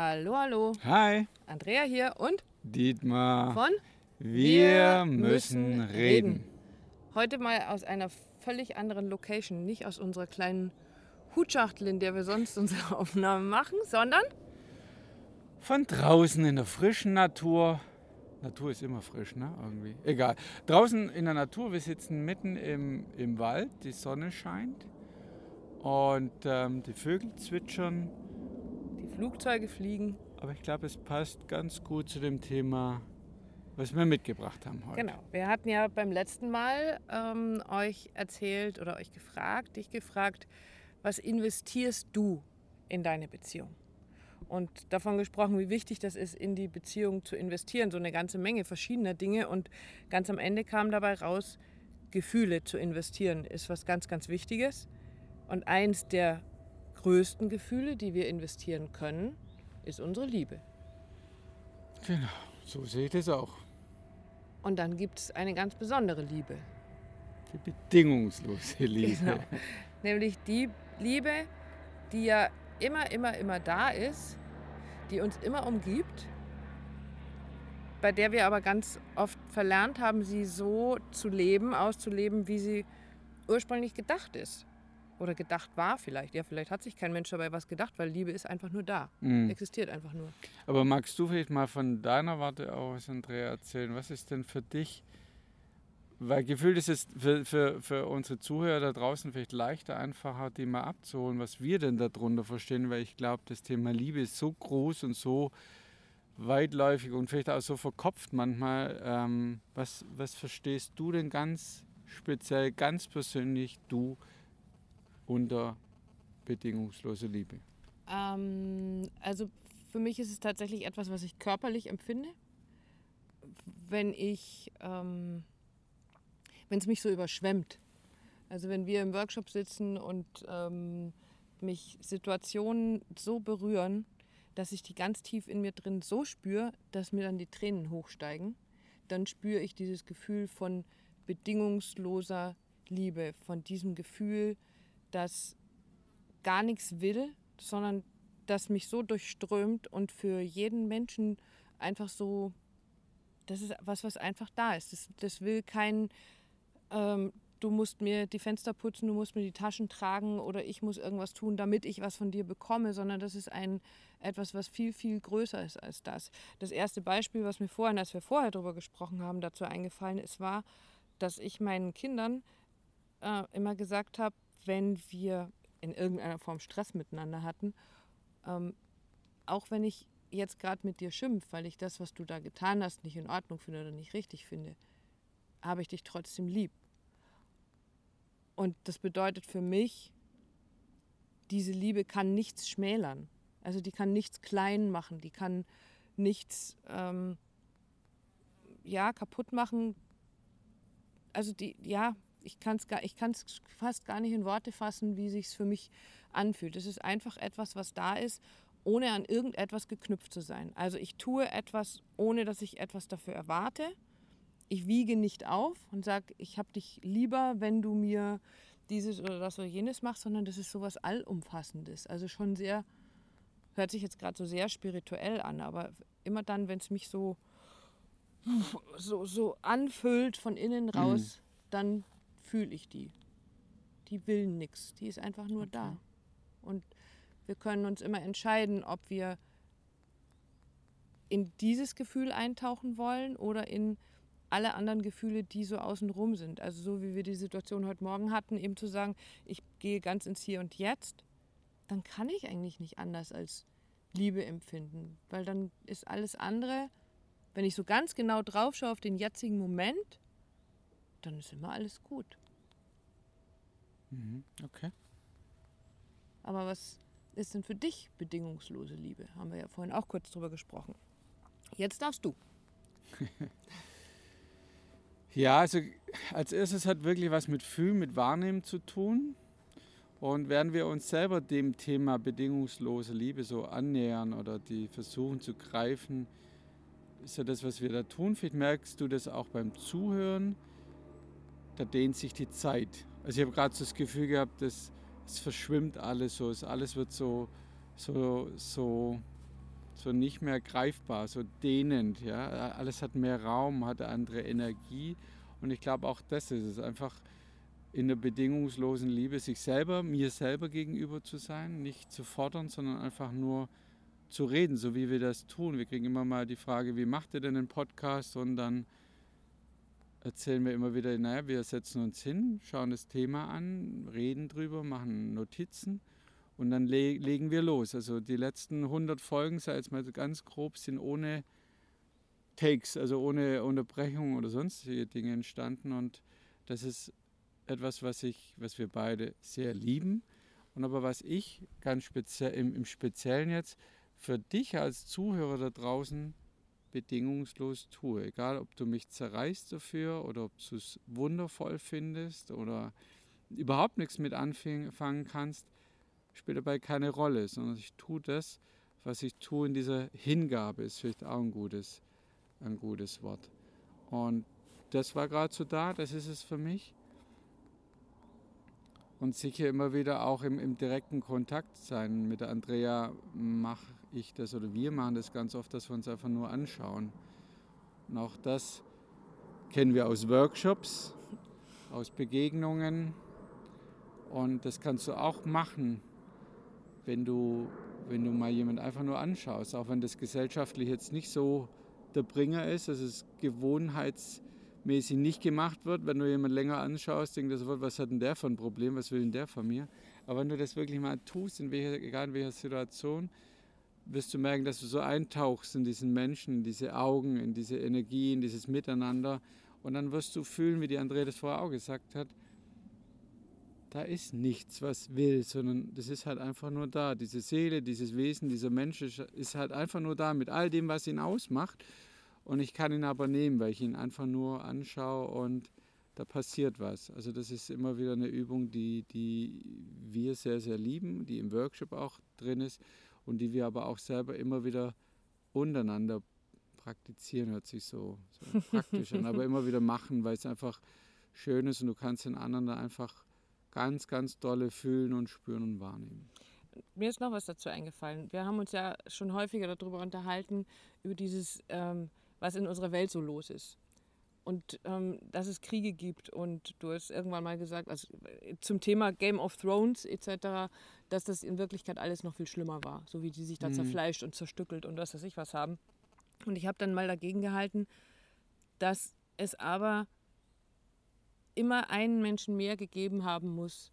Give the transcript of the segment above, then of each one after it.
Hallo, hallo. Hi, Andrea hier und Dietmar. von Wir müssen reden. Heute mal aus einer völlig anderen Location, nicht aus unserer kleinen Hutschachtel, in der wir sonst unsere Aufnahmen machen, sondern Von draußen in der frischen Natur. Natur ist immer frisch, ne? Irgendwie. Egal. Draußen in der Natur, wir sitzen mitten im, im Wald, die Sonne scheint und ähm, die Vögel zwitschern. Flugzeuge fliegen. Aber ich glaube, es passt ganz gut zu dem Thema, was wir mitgebracht haben heute. Genau. Wir hatten ja beim letzten Mal ähm, euch erzählt oder euch gefragt, dich gefragt, was investierst du in deine Beziehung? Und davon gesprochen, wie wichtig das ist, in die Beziehung zu investieren. So eine ganze Menge verschiedener Dinge. Und ganz am Ende kam dabei raus, Gefühle zu investieren ist was ganz, ganz Wichtiges. Und eins der größten Gefühle, die wir investieren können, ist unsere Liebe. Genau, so sehe ich das auch. Und dann gibt es eine ganz besondere Liebe. Die bedingungslose Liebe. Genau. Nämlich die Liebe, die ja immer, immer, immer da ist, die uns immer umgibt, bei der wir aber ganz oft verlernt haben, sie so zu leben, auszuleben, wie sie ursprünglich gedacht ist. Oder gedacht war vielleicht. Ja, vielleicht hat sich kein Mensch dabei was gedacht, weil Liebe ist einfach nur da. Mhm. Existiert einfach nur. Aber magst du vielleicht mal von deiner Warte aus, Andrea, erzählen? Was ist denn für dich, weil gefühlt ist es für, für, für unsere Zuhörer da draußen vielleicht leichter, einfacher, die mal abzuholen, was wir denn darunter verstehen, weil ich glaube, das Thema Liebe ist so groß und so weitläufig und vielleicht auch so verkopft manchmal. Ähm, was, was verstehst du denn ganz speziell, ganz persönlich, du unter bedingungsloser Liebe? Ähm, also für mich ist es tatsächlich etwas, was ich körperlich empfinde. Wenn ich, ähm, wenn es mich so überschwemmt. Also wenn wir im Workshop sitzen und ähm, mich Situationen so berühren, dass ich die ganz tief in mir drin so spüre, dass mir dann die Tränen hochsteigen, dann spüre ich dieses Gefühl von bedingungsloser Liebe, von diesem Gefühl, das gar nichts will, sondern das mich so durchströmt und für jeden Menschen einfach so, das ist was, was einfach da ist. Das, das will kein, ähm, du musst mir die Fenster putzen, du musst mir die Taschen tragen oder ich muss irgendwas tun, damit ich was von dir bekomme, sondern das ist ein, etwas, was viel, viel größer ist als das. Das erste Beispiel, was mir vorhin, als wir vorher darüber gesprochen haben, dazu eingefallen ist, war, dass ich meinen Kindern äh, immer gesagt habe, wenn wir in irgendeiner Form Stress miteinander hatten, ähm, auch wenn ich jetzt gerade mit dir schimpf, weil ich das, was du da getan hast, nicht in Ordnung finde oder nicht richtig finde, habe ich dich trotzdem lieb. Und das bedeutet für mich, diese Liebe kann nichts schmälern. Also die kann nichts klein machen, die kann nichts ähm, ja, kaputt machen. Also die, ja, ich kann es ich kann's fast gar nicht in Worte fassen, wie sich für mich anfühlt. Es ist einfach etwas, was da ist, ohne an irgendetwas geknüpft zu sein. Also ich tue etwas, ohne dass ich etwas dafür erwarte. Ich wiege nicht auf und sage, ich habe dich lieber, wenn du mir dieses oder das oder jenes machst, sondern das ist sowas Allumfassendes. Also schon sehr, hört sich jetzt gerade so sehr spirituell an, aber immer dann, wenn es mich so, so, so anfüllt von innen raus, dann fühle ich die. Die will nichts, die ist einfach nur da. Und wir können uns immer entscheiden, ob wir in dieses Gefühl eintauchen wollen oder in alle anderen Gefühle, die so außenrum sind. Also so wie wir die Situation heute Morgen hatten, eben zu sagen, ich gehe ganz ins Hier und Jetzt, dann kann ich eigentlich nicht anders als Liebe empfinden. Weil dann ist alles andere, wenn ich so ganz genau drauf schaue auf den jetzigen Moment, dann ist immer alles gut. Mhm, okay. Aber was ist denn für dich bedingungslose Liebe? Haben wir ja vorhin auch kurz drüber gesprochen. Jetzt darfst du. Ja, also als erstes hat wirklich was mit Fühlen, mit Wahrnehmen zu tun. Und werden wir uns selber dem Thema bedingungslose Liebe so annähern oder die versuchen zu greifen, ist ja das, was wir da tun. Vielleicht merkst du das auch beim Zuhören. Da dehnt sich die Zeit. Also ich habe gerade so das Gefühl gehabt, dass es verschwimmt alles so, es alles wird so, so, so, so nicht mehr greifbar, so dehnend. Ja? Alles hat mehr Raum, hat andere Energie. Und ich glaube, auch das ist es. Einfach in der bedingungslosen Liebe, sich selber, mir selber gegenüber zu sein, nicht zu fordern, sondern einfach nur zu reden, so wie wir das tun. Wir kriegen immer mal die Frage, wie macht ihr denn einen Podcast? Und dann erzählen wir immer wieder, naja, wir setzen uns hin, schauen das Thema an, reden drüber, machen Notizen und dann le legen wir los. Also die letzten 100 Folgen, sei jetzt mal ganz grob, sind ohne Takes, also ohne Unterbrechung oder sonstige Dinge entstanden. Und das ist etwas, was, ich, was wir beide sehr lieben. Und aber was ich ganz speziell, im, im Speziellen jetzt für dich als Zuhörer da draußen bedingungslos tue. Egal, ob du mich zerreißt dafür oder ob du es wundervoll findest oder überhaupt nichts mit anfangen kannst spielt dabei keine Rolle, sondern ich tue das, was ich tue in dieser Hingabe, ist vielleicht auch ein gutes, ein gutes Wort. Und das war gerade so da, das ist es für mich. Und sicher immer wieder auch im, im direkten Kontakt sein. Mit der Andrea mache ich das oder wir machen das ganz oft, dass wir uns einfach nur anschauen. Und auch das kennen wir aus Workshops, aus Begegnungen. Und das kannst du auch machen wenn du, wenn du mal jemand einfach nur anschaust, auch wenn das gesellschaftlich jetzt nicht so der Bringer ist, dass es gewohnheitsmäßig nicht gemacht wird, wenn du jemand länger anschaust, denkst du sofort, was hat denn der für ein Problem, was will denn der von mir? Aber wenn du das wirklich mal tust, in welcher, egal in welcher Situation, wirst du merken, dass du so eintauchst in diesen Menschen, in diese Augen, in diese Energie, in dieses Miteinander. Und dann wirst du fühlen, wie die Andrea das vorher auch gesagt hat, da ist nichts, was will, sondern das ist halt einfach nur da. Diese Seele, dieses Wesen, dieser Mensch ist halt einfach nur da mit all dem, was ihn ausmacht. Und ich kann ihn aber nehmen, weil ich ihn einfach nur anschaue und da passiert was. Also das ist immer wieder eine Übung, die, die wir sehr, sehr lieben, die im Workshop auch drin ist und die wir aber auch selber immer wieder untereinander praktizieren, hört sich so, so praktisch an, aber immer wieder machen, weil es einfach schön ist und du kannst den anderen da einfach ganz, ganz dolle fühlen und spüren und wahrnehmen. Mir ist noch was dazu eingefallen. Wir haben uns ja schon häufiger darüber unterhalten, über dieses, ähm, was in unserer Welt so los ist. Und ähm, dass es Kriege gibt. Und du hast irgendwann mal gesagt, also zum Thema Game of Thrones etc., dass das in Wirklichkeit alles noch viel schlimmer war. So wie die sich da mhm. zerfleischt und zerstückelt und was weiß ich was haben. Und ich habe dann mal dagegen gehalten, dass es aber immer einen Menschen mehr gegeben haben muss,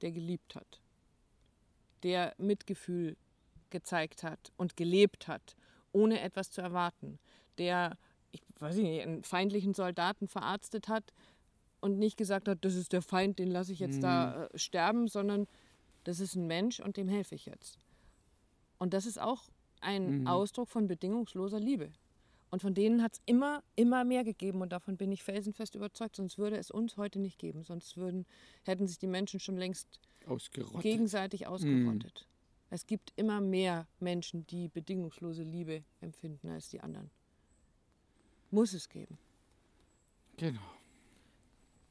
der geliebt hat, der Mitgefühl gezeigt hat und gelebt hat, ohne etwas zu erwarten, der, ich weiß nicht, einen feindlichen Soldaten verarztet hat und nicht gesagt hat, das ist der Feind, den lasse ich jetzt mhm. da äh, sterben, sondern das ist ein Mensch und dem helfe ich jetzt. Und das ist auch ein mhm. Ausdruck von bedingungsloser Liebe. Und von denen hat es immer, immer mehr gegeben und davon bin ich felsenfest überzeugt, sonst würde es uns heute nicht geben. Sonst würden, hätten sich die Menschen schon längst ausgerottet. gegenseitig ausgerottet. Mm. Es gibt immer mehr Menschen, die bedingungslose Liebe empfinden als die anderen. Muss es geben. Genau.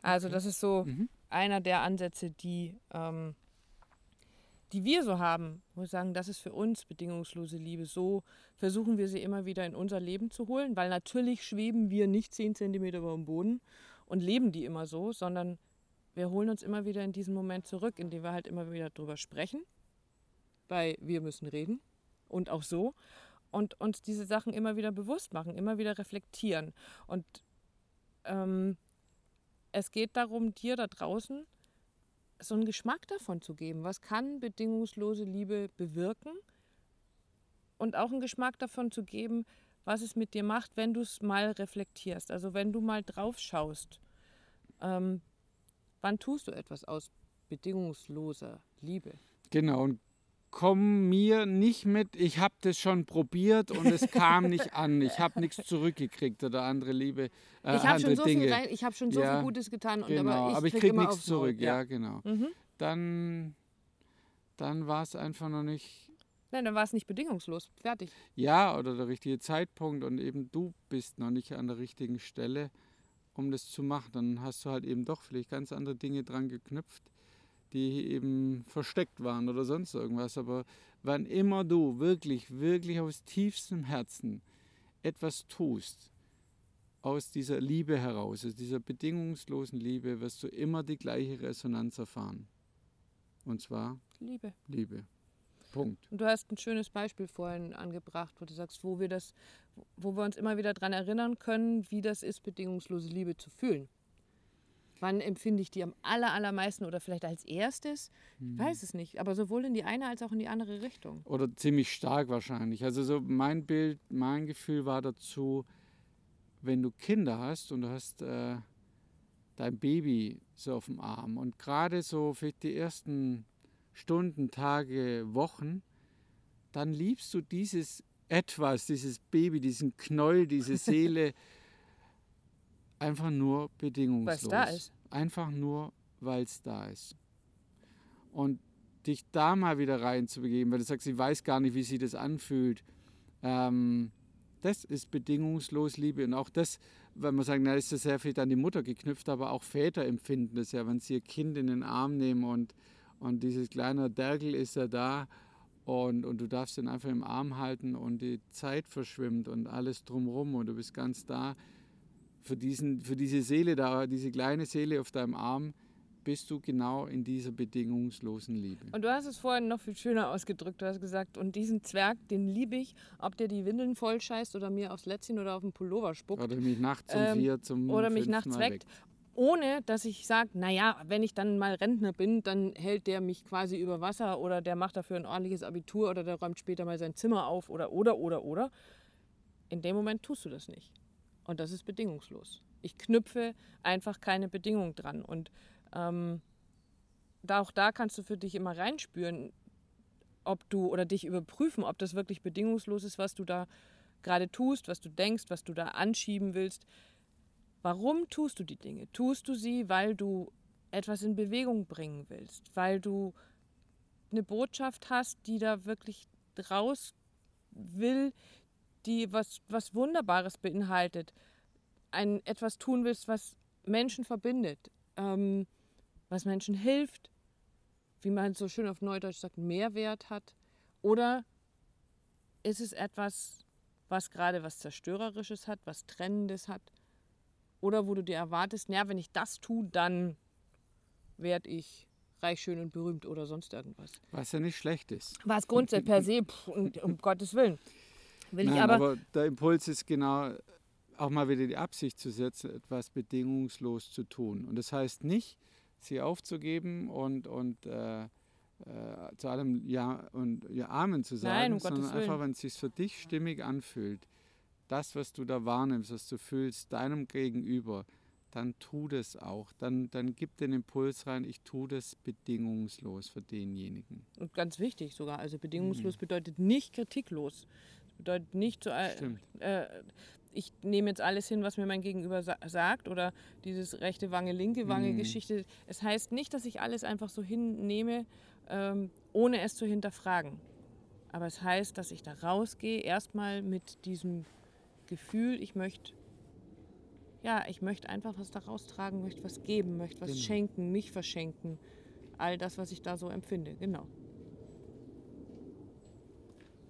Also das ist so mhm. einer der Ansätze, die ähm, die wir so haben, wo wir sagen, das ist für uns bedingungslose Liebe. So versuchen wir sie immer wieder in unser Leben zu holen, weil natürlich schweben wir nicht zehn Zentimeter über dem Boden und leben die immer so, sondern wir holen uns immer wieder in diesen Moment zurück, in dem wir halt immer wieder drüber sprechen, weil wir müssen reden und auch so und uns diese Sachen immer wieder bewusst machen, immer wieder reflektieren. Und ähm, es geht darum, dir da draußen so einen Geschmack davon zu geben. Was kann bedingungslose Liebe bewirken? Und auch einen Geschmack davon zu geben, was es mit dir macht, wenn du es mal reflektierst. Also wenn du mal drauf schaust, ähm, wann tust du etwas aus bedingungsloser Liebe? Genau, und komm mir nicht mit, ich habe das schon probiert und es kam nicht an. Ich habe nichts zurückgekriegt oder andere Liebe. Äh, ich habe schon, so viel, hab schon so ja, viel Gutes getan, und genau, aber ich, aber ich kriege nichts zurück. Ja, ja genau. Mhm. Dann, dann war es einfach noch nicht. Nein, dann war es nicht bedingungslos. Fertig. Ja, oder der richtige Zeitpunkt und eben du bist noch nicht an der richtigen Stelle, um das zu machen. Dann hast du halt eben doch vielleicht ganz andere Dinge dran geknüpft die eben versteckt waren oder sonst irgendwas. Aber wann immer du wirklich, wirklich aus tiefstem Herzen etwas tust, aus dieser Liebe heraus, aus dieser bedingungslosen Liebe, wirst du immer die gleiche Resonanz erfahren. Und zwar Liebe. Liebe. Punkt. Und du hast ein schönes Beispiel vorhin angebracht, wo du sagst, wo wir das, wo wir uns immer wieder daran erinnern können, wie das ist, bedingungslose Liebe zu fühlen. Wann empfinde ich die am aller, allermeisten oder vielleicht als erstes? Ich weiß es nicht, aber sowohl in die eine als auch in die andere Richtung. Oder ziemlich stark wahrscheinlich. Also so mein Bild, mein Gefühl war dazu, wenn du Kinder hast und du hast äh, dein Baby so auf dem Arm und gerade so für die ersten Stunden, Tage, Wochen, dann liebst du dieses etwas, dieses Baby, diesen Knoll, diese Seele einfach nur bedingungslos. Weil es da ist. Einfach nur, weil es da ist. Und dich da mal wieder reinzubegeben, weil du sagst, ich weiß gar nicht, wie sich das anfühlt. Ähm, das ist bedingungslos Liebe. Und auch das, wenn man sagt, na, ist das sehr viel an die Mutter geknüpft, aber auch Väter empfinden das ja, wenn sie ihr Kind in den Arm nehmen und, und dieses kleine Dergel ist ja da und, und du darfst ihn einfach im Arm halten und die Zeit verschwimmt und alles drumrum und du bist ganz da. Für, diesen, für diese Seele da, diese kleine Seele auf deinem Arm, bist du genau in dieser bedingungslosen Liebe. Und du hast es vorhin noch viel schöner ausgedrückt. Du hast gesagt, und diesen Zwerg, den liebe ich, ob der die Windeln voll scheißt oder mir aufs Lätzchen oder auf den Pullover spuckt. Oder mich nachts um Ähm, vier zum oder mich nachts weckt. Ohne dass ich sage, naja, wenn ich dann mal Rentner bin, dann hält der mich quasi über Wasser oder der macht dafür ein ordentliches Abitur oder der räumt später mal sein Zimmer auf oder, oder, oder, oder. In dem Moment tust du das nicht. Und das ist bedingungslos. Ich knüpfe einfach keine Bedingung dran. Und ähm, da auch da kannst du für dich immer reinspüren, ob du oder dich überprüfen, ob das wirklich bedingungslos ist, was du da gerade tust, was du denkst, was du da anschieben willst. Warum tust du die Dinge? Tust du sie, weil du etwas in Bewegung bringen willst, weil du eine Botschaft hast, die da wirklich raus will, die was, was Wunderbares beinhaltet, ein, etwas tun willst, was Menschen verbindet, ähm, was Menschen hilft, wie man so schön auf Neudeutsch sagt, Mehrwert hat? Oder ist es etwas, was gerade was Zerstörerisches hat, was Trennendes hat? Oder wo du dir erwartest, naja, wenn ich das tue, dann werde ich reich, schön und berühmt oder sonst irgendwas. Was ja nicht schlecht ist. Was grundsätzlich per se, pff, um Gottes Willen. Will Nein, ich aber, der Impuls ist genau, auch mal wieder die Absicht zu setzen, etwas bedingungslos zu tun. Und das heißt nicht, sie aufzugeben und, und äh, äh, zu allem Ja und Ja Amen zu sagen, Nein, um sondern einfach, wenn es sich für dich stimmig anfühlt, das, was du da wahrnimmst, was du fühlst, deinem Gegenüber, dann tu das auch. Dann, dann gib den Impuls rein, ich tue das bedingungslos für denjenigen. und ganz wichtig sogar, also bedingungslos bedeutet nicht kritiklos. Das bedeutet nicht so, äh, ich nehme jetzt alles hin, was mir mein Gegenüber sa sagt oder dieses rechte Wange, linke Wange Mhm. Geschichte. Es heißt nicht, dass ich alles einfach so hinnehme, ähm, ohne es zu hinterfragen. Aber es heißt, dass ich da rausgehe, erstmal mit diesem Gefühl, ich möchte, ja, ich möchte einfach was da raustragen, möchte was geben, möchte was Genau. schenken, mich verschenken. All das, was ich da so empfinde, genau.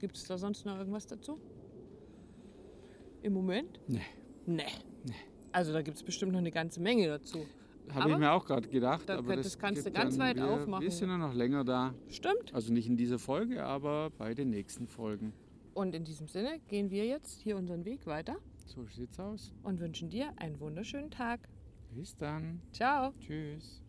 Gibt es da sonst noch irgendwas dazu? Im Moment? Nee. Nee. Also da gibt es bestimmt noch eine ganze Menge dazu. Habe ich mir auch gerade gedacht. da aber das das kannst du ganz weit wir, aufmachen. Wir sind ja noch länger da. Stimmt. Also nicht in dieser Folge, aber bei den nächsten Folgen. Und in diesem Sinne gehen wir jetzt hier unseren Weg weiter So sieht's aus. und wünschen dir einen wunderschönen Tag. Bis dann. Ciao. Tschüss.